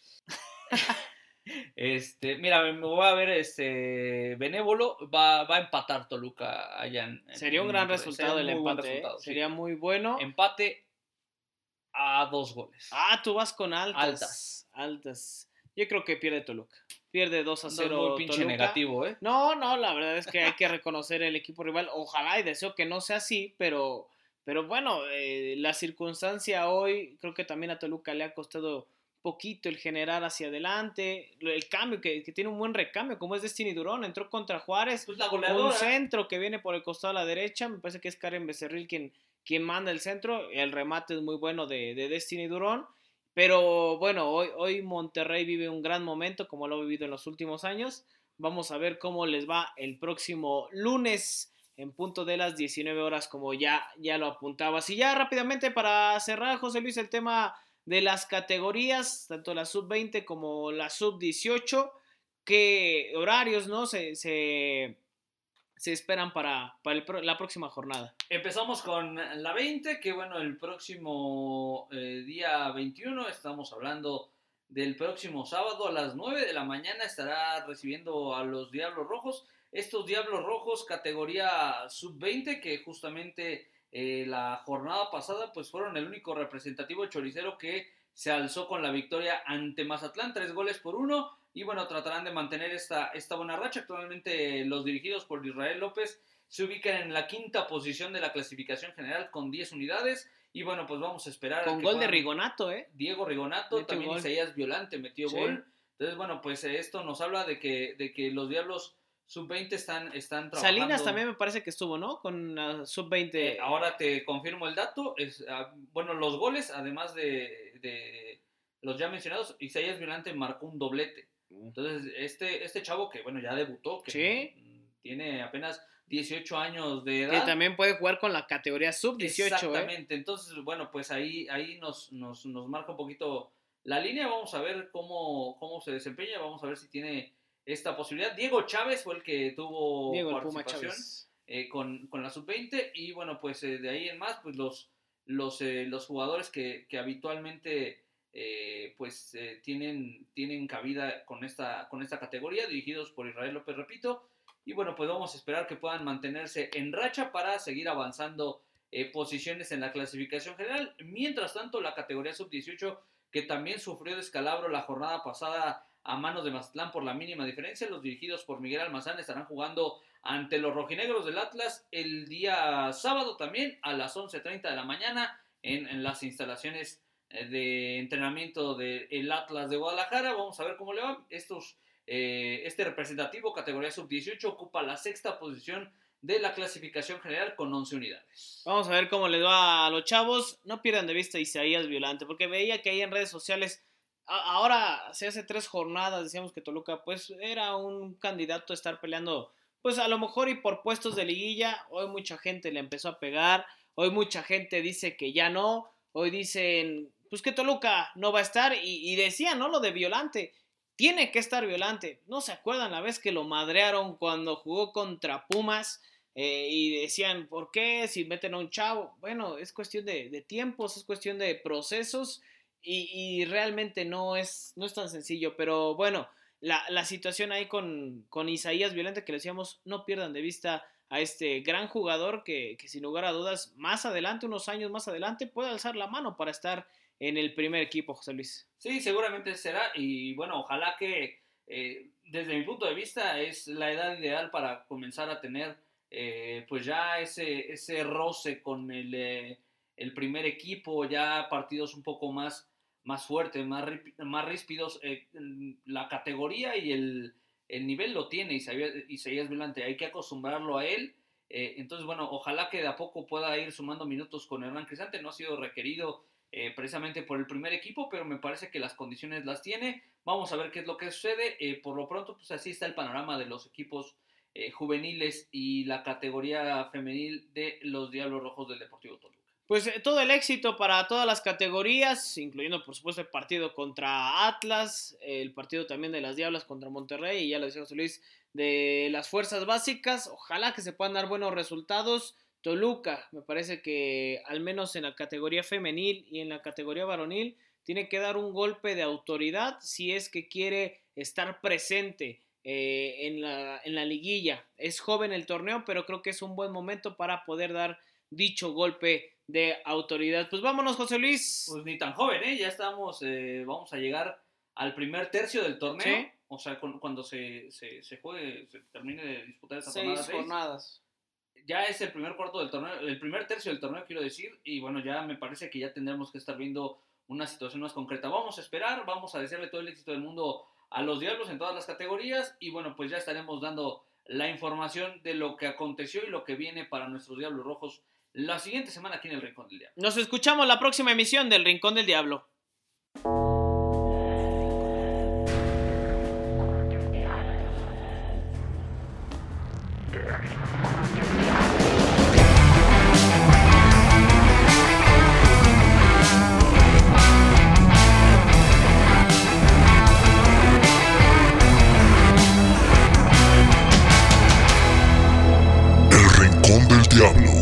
este, mira, me voy a ver este Benévolo, va, va a empatar Toluca allá en, Sería un gran resultado el empate. ¿eh? Sería muy bueno. Empate a dos goles. Ah, tú vas con altas. Altas. Altas. Yo creo que pierde Toluca pierde 2 a 0. muy pinche negativo, ¿eh? No, no, la verdad es que hay que reconocer el equipo rival. Ojalá y deseo que no sea así, pero, pero bueno, eh, la circunstancia hoy creo que también a Toluca le ha costado poquito el generar hacia adelante, el cambio, que, tiene un buen recambio, como es Destiny Durón, entró contra Juárez, pues la un centro que viene por el costado a la derecha, me parece que es Karen Becerril quien, quien manda el centro, el remate es muy bueno de, de Destiny Durón, pero bueno, hoy, hoy Monterrey vive un gran momento como lo ha vivido en los últimos años. Vamos a ver cómo les va el próximo lunes en punto de las 19 horas como ya, ya lo apuntabas. Y ya rápidamente para cerrar, José Luis, el tema de las categorías, tanto la sub-20 como la sub-18, qué horarios no se, se, se esperan para, la próxima jornada? Empezamos con la 20, que bueno, el próximo eh, día 21 estamos hablando del próximo sábado a las 9 de la mañana estará recibiendo a los Diablos Rojos. Estos Diablos Rojos categoría sub-20 que justamente eh, la jornada pasada pues fueron el único representativo choricero que se alzó con la victoria ante Mazatlán, tres goles por uno y bueno, tratarán de mantener esta, esta buena racha. Actualmente los dirigidos por Israel López se ubican en la quinta posición de la clasificación general con 10 unidades. Y bueno, pues vamos a esperar. Con gol de Rigonato, ¿eh? Diego Rigonato, también Isaías Violante metió gol. Entonces, bueno, pues esto nos habla de que, de que los Diablos sub-20 están, están trabajando. Salinas también me parece que estuvo, ¿no? Con sub-20. Eh, ahora te confirmo el dato. Es, ah, bueno, los goles, además de, de los ya mencionados, Isaías Violante marcó un doblete. Entonces, este, este chavo que, bueno, ya debutó, que tiene apenas 18 años de edad. Que también puede jugar con la categoría sub-18. ¿eh? Exactamente. Entonces, bueno, pues ahí, ahí nos, nos, nos, marca un poquito la línea. Vamos a ver cómo, cómo se desempeña. Vamos a ver si tiene esta posibilidad. Diego Chávez fue el que tuvo participación eh, con, con, la sub-20. Y bueno, pues eh, de ahí en más, pues los, los, los jugadores que, que habitualmente eh, pues eh, tienen, tienen cabida con esta, con esta categoría, dirigidos por Israel López, repito. Y bueno, pues vamos a esperar que puedan mantenerse en racha para seguir avanzando eh, posiciones en la clasificación general. Mientras tanto, la categoría sub-18, que también sufrió descalabro la jornada pasada a manos de Mazatlán por la mínima diferencia, los dirigidos por Miguel Almazán estarán jugando ante los rojinegros del Atlas el día sábado también a las 11.30 de la mañana en, las instalaciones de entrenamiento del Atlas de Guadalajara. Vamos a ver cómo le va. Estos, eh, este representativo, categoría sub-18, ocupa la sexta posición de la clasificación general con 11 unidades. Vamos a ver cómo les va a los chavos. No pierdan de vista Isaías Violante, porque veía que ahí en redes sociales, ahora se hace tres jornadas, decíamos que Toluca pues era un candidato a estar peleando, pues a lo mejor y por puestos de liguilla. Hoy mucha gente le empezó a pegar, hoy mucha gente dice que ya no, hoy dicen pues que Toluca no va a estar y, decía, ¿no? Lo de Violante. Tiene que estar Violante. ¿No se acuerdan la vez que lo madrearon cuando jugó contra Pumas? Eh, y decían, ¿por qué? Si meten a un chavo. Bueno, es cuestión de, tiempos, es cuestión de procesos y, realmente no es, no es tan sencillo. Pero bueno, la, situación ahí con, con Isaías Violante, que le decíamos, no pierdan de vista a este gran jugador que, sin lugar a dudas más adelante, unos años más adelante, puede alzar la mano para estar en el primer equipo, José Luis. Sí, seguramente será y bueno, ojalá que eh, desde mi punto de vista es la edad ideal para comenzar a tener eh, pues ya ese, ese roce con el, eh, el, primer equipo, ya partidos un poco más, más fuertes, más, más ríspidos. la categoría y el, el, nivel lo tiene Isaías, Vilante, hay que acostumbrarlo a él Eh, entonces, bueno, ojalá que de a poco pueda ir sumando minutos con Hernán Cristante. No ha sido requerido eh, precisamente por el primer equipo, pero me parece que las condiciones las tiene. Vamos a ver qué es lo que sucede. Eh, por lo pronto, pues así está el panorama de los equipos juveniles y la categoría femenil de los Diablos Rojos del Deportivo Toluca. Pues todo el éxito para todas las categorías, incluyendo por supuesto el partido contra Atlas, el partido también de las Diablas contra Monterrey y ya lo decía José Luis, de las fuerzas básicas. Ojalá que se puedan dar buenos resultados. Toluca, me parece que al menos en la categoría femenil y en la categoría varonil, tiene que dar un golpe de autoridad si es que quiere estar presente eh, en, la, en la liguilla. Es joven el torneo, pero creo que es un buen momento para poder dar dicho golpe de autoridad. Pues vámonos, José Luis. Pues ni tan joven, ¿eh? Ya estamos, eh, vamos a llegar al primer tercio del torneo. O sea, cuando se, se, se, juegue, se termine de disputar esa seis jornadas. Ya es el primer cuarto del torneo, el primer tercio del torneo, quiero decir, y bueno, ya me parece que ya tendremos que estar viendo una situación más concreta. Vamos a esperar, vamos a desearle todo el éxito del mundo a los Diablos en todas las categorías, y bueno, pues ya estaremos dando la información de lo que aconteció y lo que viene para nuestros Diablos Rojos la siguiente semana aquí en el Rincón del Diablo. Nos escuchamos la próxima emisión del Rincón del Diablo. Diablo.